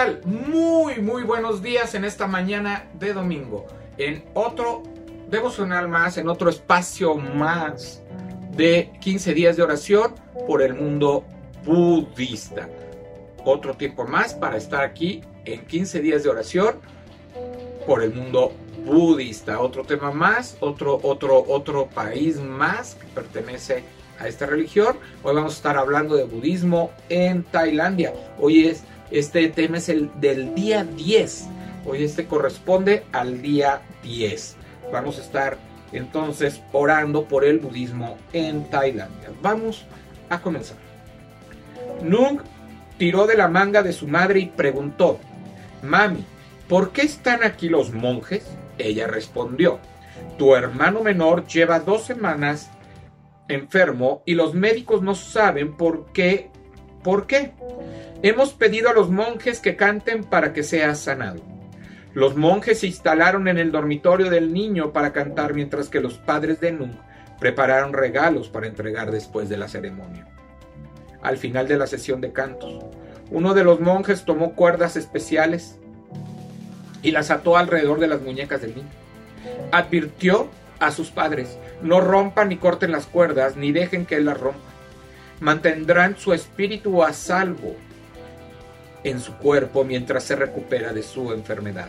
Hola, ¿qué tal? Muy, muy buenos días en esta mañana de domingo. En otro devocional más, en otro espacio más de 15 días de oración por el mundo budista. Otro tiempo más para estar aquí en 15 días de oración por el mundo budista. Otro tema más, otro, otro, otro país más que pertenece a esta religión. Hoy vamos a estar hablando de budismo en Tailandia. Hoy es este tema es el del día 10. Hoy este corresponde al día 10. Vamos a estar entonces orando por el budismo en Tailandia. Vamos a comenzar. Nung tiró de la manga de su madre y preguntó, Mami, ¿por qué están aquí los monjes? Ella respondió, tu hermano menor lleva dos semanas enfermo y los médicos no saben por qué. ¿Por qué? Hemos pedido a los monjes que canten para que sea sanado. Los monjes se instalaron en el dormitorio del niño para cantar mientras que los padres de Nung prepararon regalos para entregar después de la ceremonia. Al final de la sesión de cantos, uno de los monjes tomó cuerdas especiales y las ató alrededor de las muñecas del niño. Advirtió a sus padres, no rompan ni corten las cuerdas, ni dejen que él las rompa. Mantendrán su espíritu a salvo en su cuerpo mientras se recupera de su enfermedad.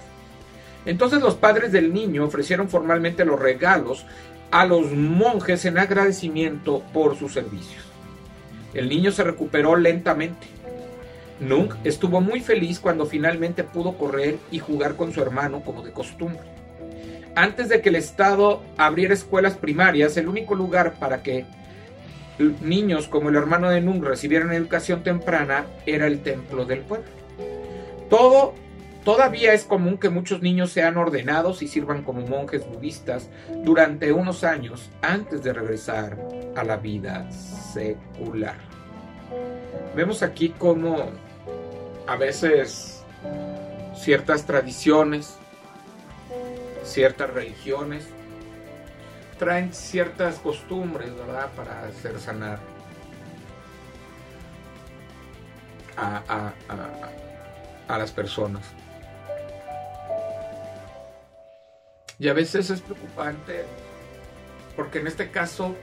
Entonces los padres del niño ofrecieron formalmente los regalos a los monjes en agradecimiento por sus servicios. El niño se recuperó lentamente. Nung estuvo muy feliz cuando finalmente pudo correr y jugar con su hermano como de costumbre. Antes de que el Estado abriera escuelas primarias, el único lugar para que niños como el hermano de Nung recibieran educación temprana era el templo del pueblo. Todo, todavía es común que muchos niños sean ordenados y sirvan como monjes budistas durante unos años antes de regresar a la vida secular. Vemos aquí como a veces ciertas tradiciones, ciertas religiones traen ciertas costumbres, ¿verdad? Para hacer sanar a, las personas. Y a veces es preocupante porque en este caso,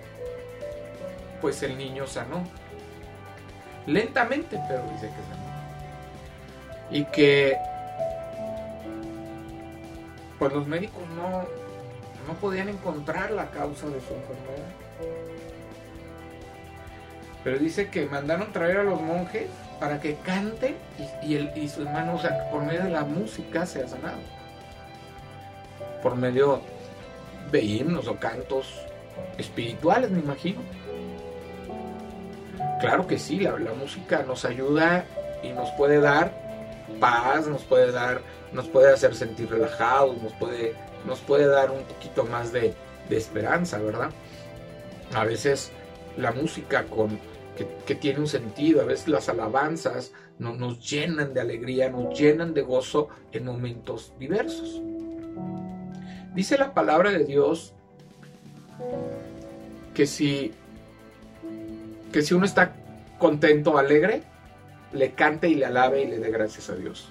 pues el niño sanó. Lentamente, pero dice que sanó. Y que, pues los médicos no, no podían encontrar la causa de su enfermedad. Pero dice que mandaron traer a los monjes para que canten y, el, y su hermano, o sea, por medio de la música se ha sanado. Por medio de himnos o cantos espirituales, me imagino. Claro que sí, la, la música nos ayuda y nos puede dar paz, nos puede dar, nos puede hacer sentir relajados, nos puede nos puede dar un poquito más de, esperanza, ¿verdad? A veces la música con, que, tiene un sentido, a veces las alabanzas nos llenan de alegría, nos llenan de gozo en momentos diversos. Dice la palabra de Dios que si, que si uno está contento, alegre, le cante y le alabe y le dé gracias a Dios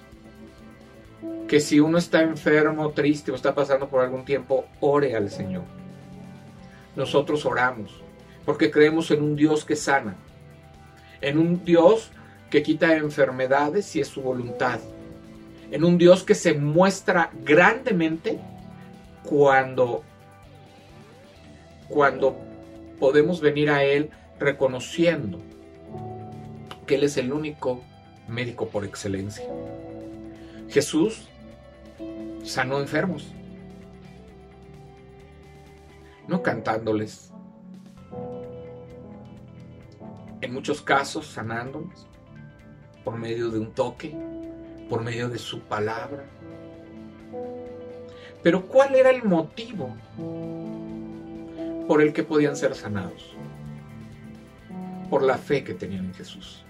que si uno está enfermo, triste o está pasando por algún tiempo, ore al Señor. Nosotros oramos porque creemos en un Dios que sana, en un Dios que quita enfermedades si es su voluntad, en un Dios que se muestra grandemente cuando cuando podemos venir a él reconociendo que él es el único médico por excelencia. Jesús sanó enfermos, no cantándoles, en muchos casos sanándoles por medio de un toque, por medio de su palabra. Pero ¿cuál era el motivo por el que podían ser sanados? Por la fe que tenían en Jesús.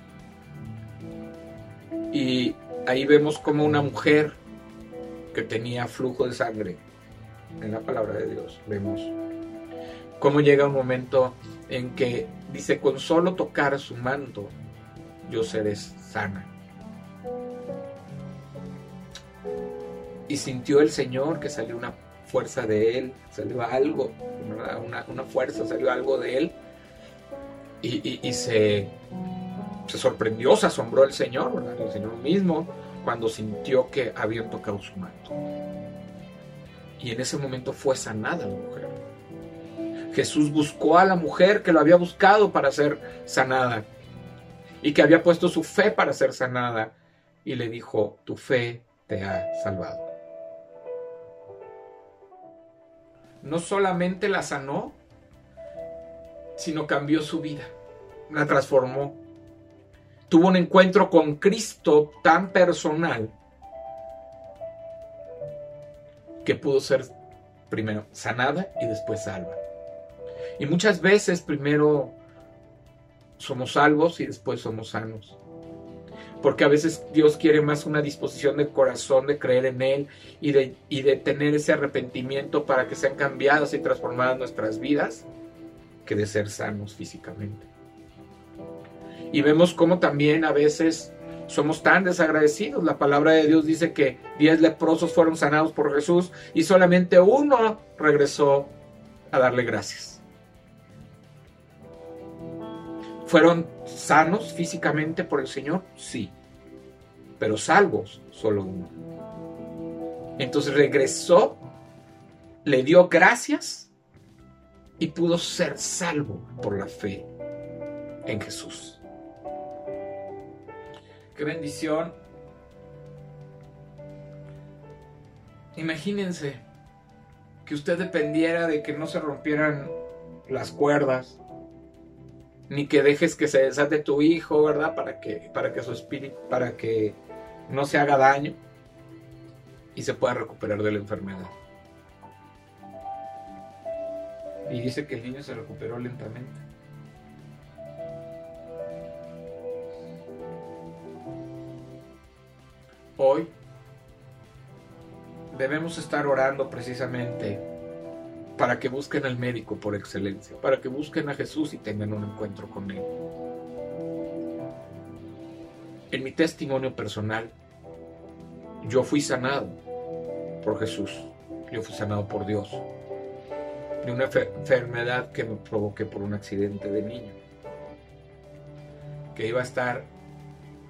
Y ahí vemos como una mujer que tenía flujo de sangre, en la palabra de Dios, vemos cómo llega un momento en que dice, con solo tocar su manto, yo seré sana. y sintió el Señor que salió una fuerza de él, salió algo, una, fuerza, salió algo de él. Y, se, se, sorprendió, se asombró el Señor, el Señor mismo, cuando sintió que habían tocado su manto. Y en ese momento fue sanada la mujer. Jesús buscó a la mujer que lo había buscado para ser sanada y que había puesto su fe para ser sanada y le dijo, tu fe te ha salvado. no solamente la sanó, sino cambió su vida, la transformó. Tuvo un encuentro con Cristo tan personal que pudo ser primero sanada y después salva. Y muchas veces primero somos salvos y después somos sanos porque a veces Dios quiere más una disposición de corazón de creer en Él y de, y de tener ese arrepentimiento para que sean cambiadas y transformadas nuestras vidas que de ser sanos físicamente. Y vemos cómo también a veces somos tan desagradecidos. La palabra de Dios dice que diez leprosos fueron sanados por Jesús y solamente uno regresó a darle gracias. ¿Fueron sanos físicamente por el Señor? Sí. Pero salvos, solo uno. Entonces regresó, le dio gracias y pudo ser salvo por la fe en Jesús. Qué bendición. Imagínense que usted dependiera de que no se rompieran las cuerdas, ni que dejes que se desate tu hijo, ¿verdad? Para que, para que su espíritu, para que no se haga daño y se pueda recuperar de la enfermedad. Y dice que el niño se recuperó lentamente. Debemos estar orando precisamente para que busquen al médico por excelencia, para que busquen a Jesús y tengan un encuentro con Él. En mi testimonio personal, yo fui sanado por Jesús, yo fui sanado por Dios de una enfermedad que me provoqué por un accidente de niño, que iba a estar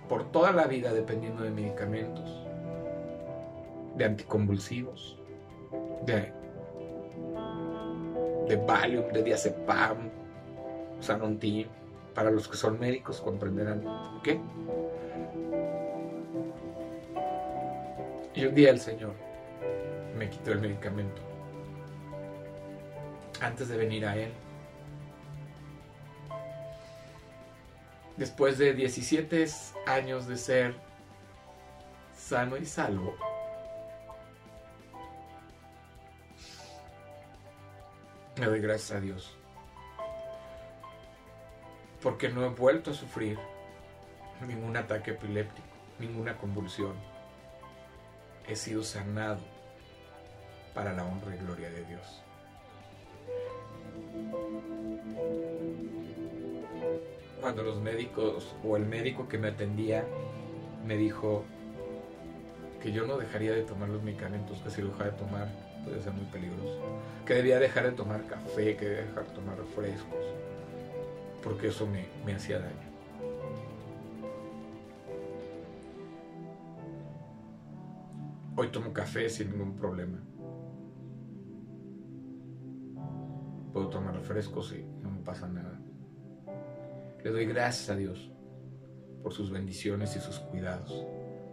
por toda la vida dependiendo de medicamentos, de anticonvulsivos, de de Valium, de Diazepam, Sanontin. Para los que son médicos comprenderán qué. Y un día el Señor me quitó el medicamento. Antes de venir a Él. Después de 17 años de ser sano y salvo, Me doy gracias a Dios. Porque no he vuelto a sufrir ningún ataque epiléptico, ninguna convulsión. He sido sanado para la honra y gloria de Dios. Cuando los médicos o el médico que me atendía me dijo que yo no dejaría de tomar los medicamentos, que si lo dejara de tomar puede ser muy peligroso. Que debía dejar de tomar café, que debía dejar de tomar refrescos, porque eso me, me hacía daño. Hoy tomo café sin ningún problema. Puedo tomar refrescos y no me pasa nada. Le doy gracias a Dios por sus bendiciones y sus cuidados,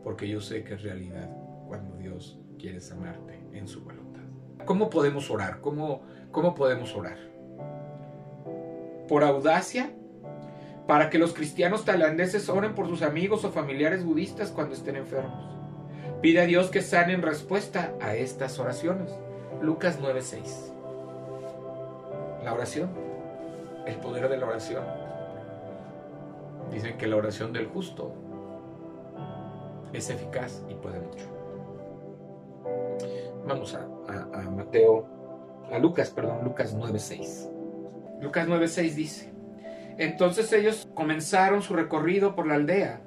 porque yo sé que es realidad cuando Dios quiere sanarte en su voluntad. ¿Cómo podemos orar? ¿Cómo, ¿Cómo podemos orar? Por audacia, para que los cristianos tailandeses oren por sus amigos o familiares budistas cuando estén enfermos. Pide a Dios que sane en respuesta a estas oraciones. Lucas 9:6. La oración, el poder de la oración. Dicen que la oración del justo es eficaz y puede mucho. Vamos a, Mateo, a Lucas, perdón, Lucas 9.6. Lucas 9.6 dice, entonces ellos comenzaron su recorrido por la aldea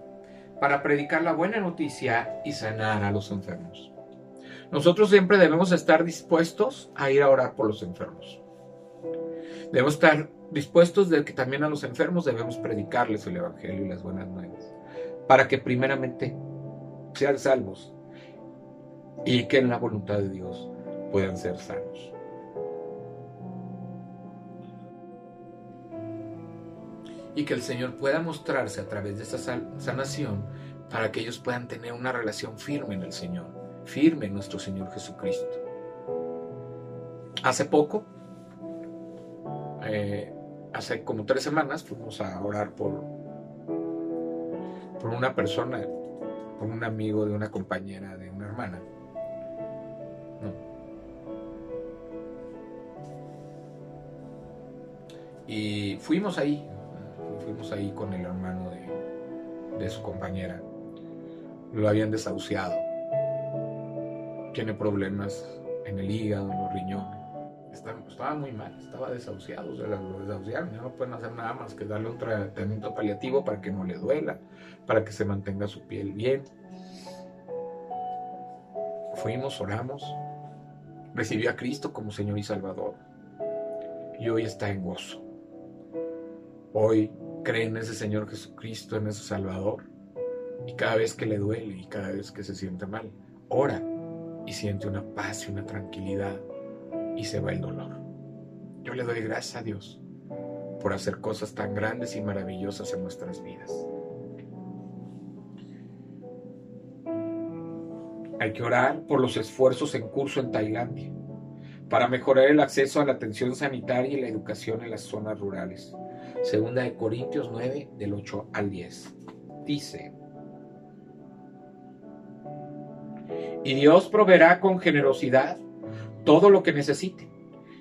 para predicar la buena noticia y sanar a los enfermos. Nosotros siempre debemos estar dispuestos a ir a orar por los enfermos. Debemos estar dispuestos de que también a los enfermos debemos predicarles el Evangelio y las buenas nuevas, para que primeramente sean salvos y que en la voluntad de Dios puedan ser sanos. Y que el Señor pueda mostrarse a través de esta sanación para que ellos puedan tener una relación firme en el Señor, firme en nuestro Señor Jesucristo. Hace poco, eh, hace como tres semanas, fuimos a orar por, por una persona, por un amigo de una compañera de una hermana. Y fuimos ahí, fuimos ahí con el hermano de, de su compañera. Lo habían desahuciado. Tiene problemas en el hígado, en los riñones. Estaba, muy mal, estaba desahuciado, lo desahuciaron, ya no pueden hacer nada más que darle un tratamiento paliativo para que no le duela, para que se mantenga su piel bien. Fuimos, oramos, recibió a Cristo como Señor y Salvador y hoy está en gozo. Hoy cree en ese Señor Jesucristo, en ese Salvador y cada vez que le duele y cada vez que se siente mal, ora y siente una paz y una tranquilidad y se va el dolor. Yo le doy gracias a Dios por hacer cosas tan grandes y maravillosas en nuestras vidas. Hay que orar por los esfuerzos en curso en Tailandia para mejorar el acceso a la atención sanitaria y la educación en las zonas rurales. Segunda de Corintios 9, del 8 al 10. Dice, y Dios proveerá con generosidad todo lo que necesite.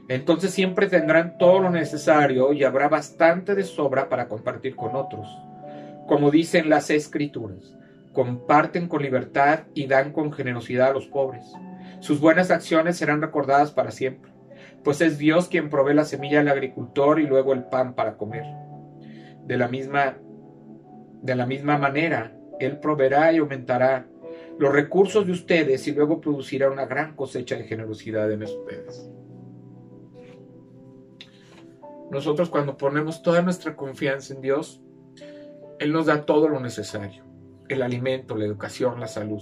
Entonces siempre tendrán todo lo necesario y habrá bastante de sobra para compartir con otros. Como dicen las escrituras, comparten con libertad y dan con generosidad a los pobres. Sus buenas acciones serán recordadas para siempre, pues es Dios quien provee la semilla al agricultor y luego el pan para comer. De la misma, de la misma manera, Él proveerá y aumentará los recursos de ustedes y luego producirá una gran cosecha de generosidad en ustedes. Nosotros cuando ponemos toda nuestra confianza en Dios, Él nos da todo lo necesario el alimento, la educación, la salud.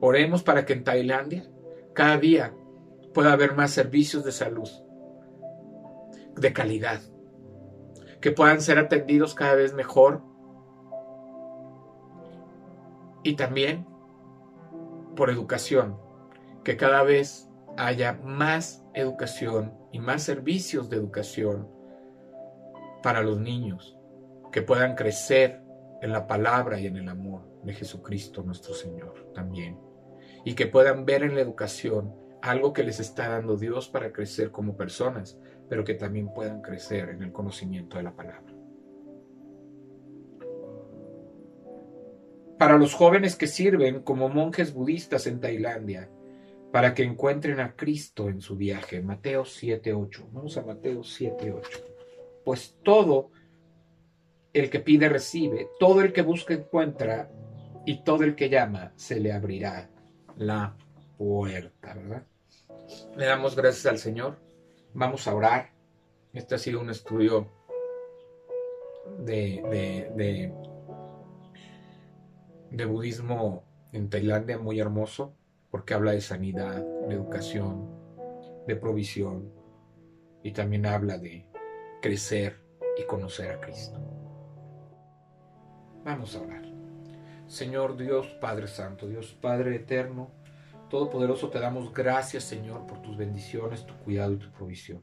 Oremos para que en Tailandia cada día pueda haber más servicios de salud de calidad, que puedan ser atendidos cada vez mejor y también por educación, que cada vez haya más educación y más servicios de educación para los niños, que puedan crecer en la palabra y en el amor de Jesucristo nuestro Señor también. Y que puedan ver en la educación algo que les está dando Dios para crecer como personas, pero que también puedan crecer en el conocimiento de la palabra. Para los jóvenes que sirven como monjes budistas en Tailandia, para que encuentren a Cristo en su viaje. Mateo 7.8. Vamos a Mateo 7.8. Pues todo el que pide recibe, todo el que busca encuentra y todo el que llama se le abrirá la puerta, ¿verdad? Le damos gracias al Señor. Vamos a orar. Este ha sido un estudio de, budismo en Tailandia muy hermoso porque habla de sanidad, de educación, de provisión y también habla de crecer y conocer a Cristo. Vamos a orar. Señor Dios Padre Santo, Dios Padre Eterno, Todopoderoso, te damos gracias, Señor, por tus bendiciones, tu cuidado y tu provisión.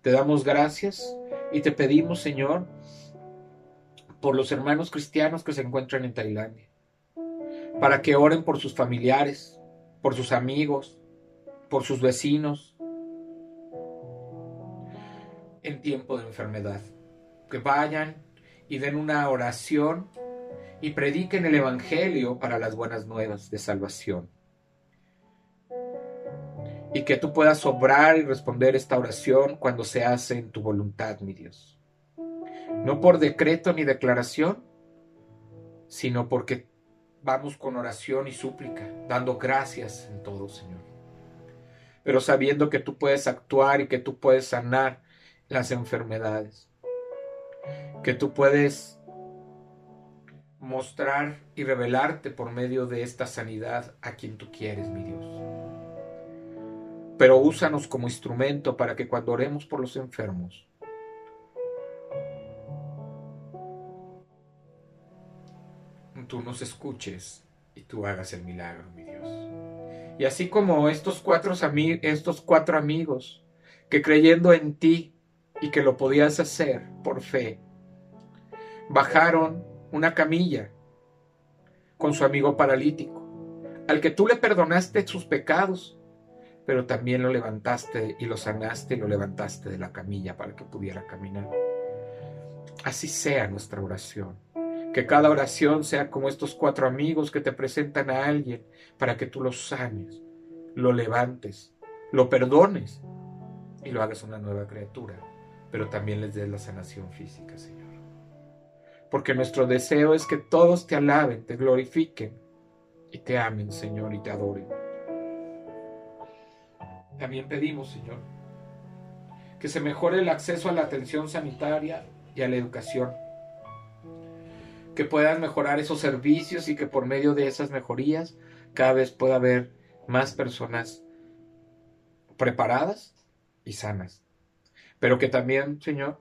Te damos gracias y te pedimos, Señor, por los hermanos cristianos que se encuentran en Tailandia, para que oren por sus familiares, por sus amigos, por sus vecinos, en tiempo de enfermedad. Que vayan y den una oración y prediquen el Evangelio para las buenas nuevas de salvación. Y que tú puedas obrar y responder esta oración cuando se hace en tu voluntad, mi Dios. No por decreto ni declaración, sino porque vamos con oración y súplica, dando gracias en todo, Señor. Pero sabiendo que tú puedes actuar y que tú puedes sanar las enfermedades. Que tú puedes mostrar y revelarte por medio de esta sanidad a quien tú quieres, mi Dios. Pero úsanos como instrumento para que cuando oremos por los enfermos, tú nos escuches y tú hagas el milagro, mi Dios. Y así como estos cuatro, estos cuatro amigos que creyendo en ti y que lo podías hacer por fe, bajaron una camilla con su amigo paralítico, al que tú le perdonaste sus pecados, pero también lo levantaste y lo sanaste y lo levantaste de la camilla para que pudiera caminar. Así sea nuestra oración. Que cada oración sea como estos cuatro amigos que te presentan a alguien para que tú lo sanes, lo levantes, lo perdones y lo hagas una nueva criatura, pero también les des la sanación física, Señor. Porque nuestro deseo es que todos te alaben, te glorifiquen y te amen, Señor, y te adoren. También pedimos, Señor, que se mejore el acceso a la atención sanitaria y a la educación que puedan mejorar esos servicios y que por medio de esas mejorías cada vez pueda haber más personas preparadas y sanas. Pero que también, Señor,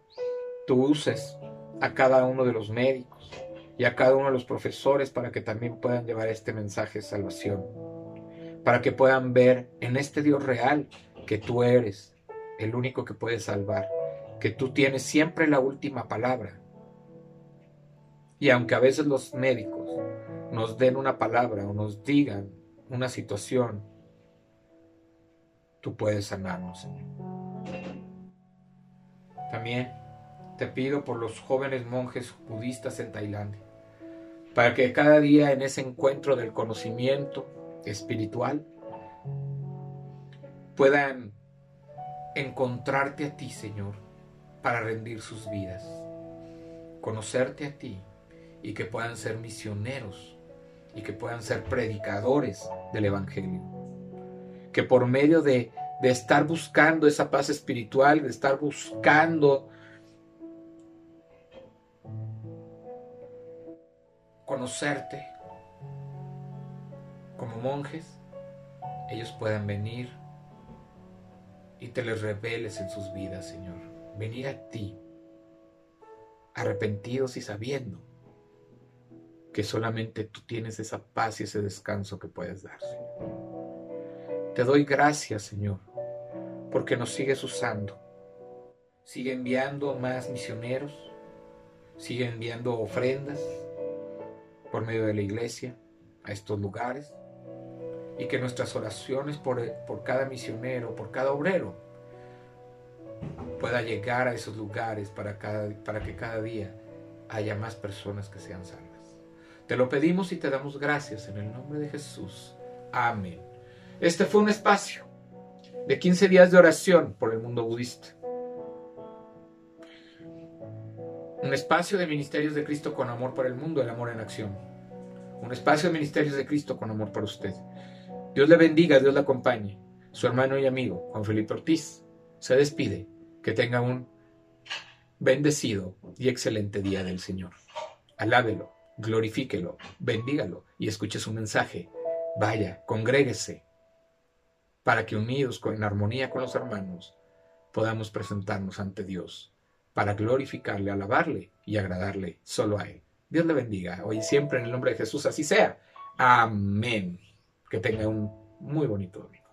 tú uses a cada uno de los médicos y a cada uno de los profesores para que también puedan llevar este mensaje de salvación. Para que puedan ver en este Dios real que tú eres el único que puede salvar, que tú tienes siempre la última palabra y aunque a veces los médicos nos den una palabra o nos digan una situación, tú puedes sanarnos, Señor. También te pido por los jóvenes monjes budistas en Tailandia, para que cada día en ese encuentro del conocimiento espiritual puedan encontrarte a ti, Señor, para rendir sus vidas, conocerte a ti y que puedan ser misioneros y que puedan ser predicadores del Evangelio. Que por medio de, de estar buscando esa paz espiritual, de estar buscando conocerte monjes, ellos puedan venir y te les reveles en sus vidas, Señor. Venir a ti, arrepentidos y sabiendo que solamente tú tienes esa paz y ese descanso que puedes dar, Te doy gracias, Señor, porque nos sigues usando. Sigue enviando más misioneros, sigue enviando ofrendas por medio de la iglesia a estos lugares y que nuestras oraciones por, por cada misionero, por cada obrero, pueda llegar a esos lugares para, cada, para que cada día haya más personas que sean salvas. Te lo pedimos y te damos gracias en el nombre de Jesús. Amén. Este fue un espacio de 15 días de oración por el mundo budista. Un espacio de ministerios de Cristo con amor para el mundo, el amor en acción. Un espacio de ministerios de Cristo con amor para usted. Dios le bendiga, Dios le acompañe. Su hermano y amigo, Juan Felipe Ortiz, se despide. Que tenga un bendecido y excelente día del Señor. Alábelo glorifíquelo, bendígalo y escuche su mensaje. Vaya, congréguese para que unidos en armonía con los hermanos podamos presentarnos ante Dios para glorificarle, alabarle y agradarle solo a Él. Dios le bendiga hoy y siempre en el nombre de Jesús, así sea. Amén. Que tenga un muy bonito domingo.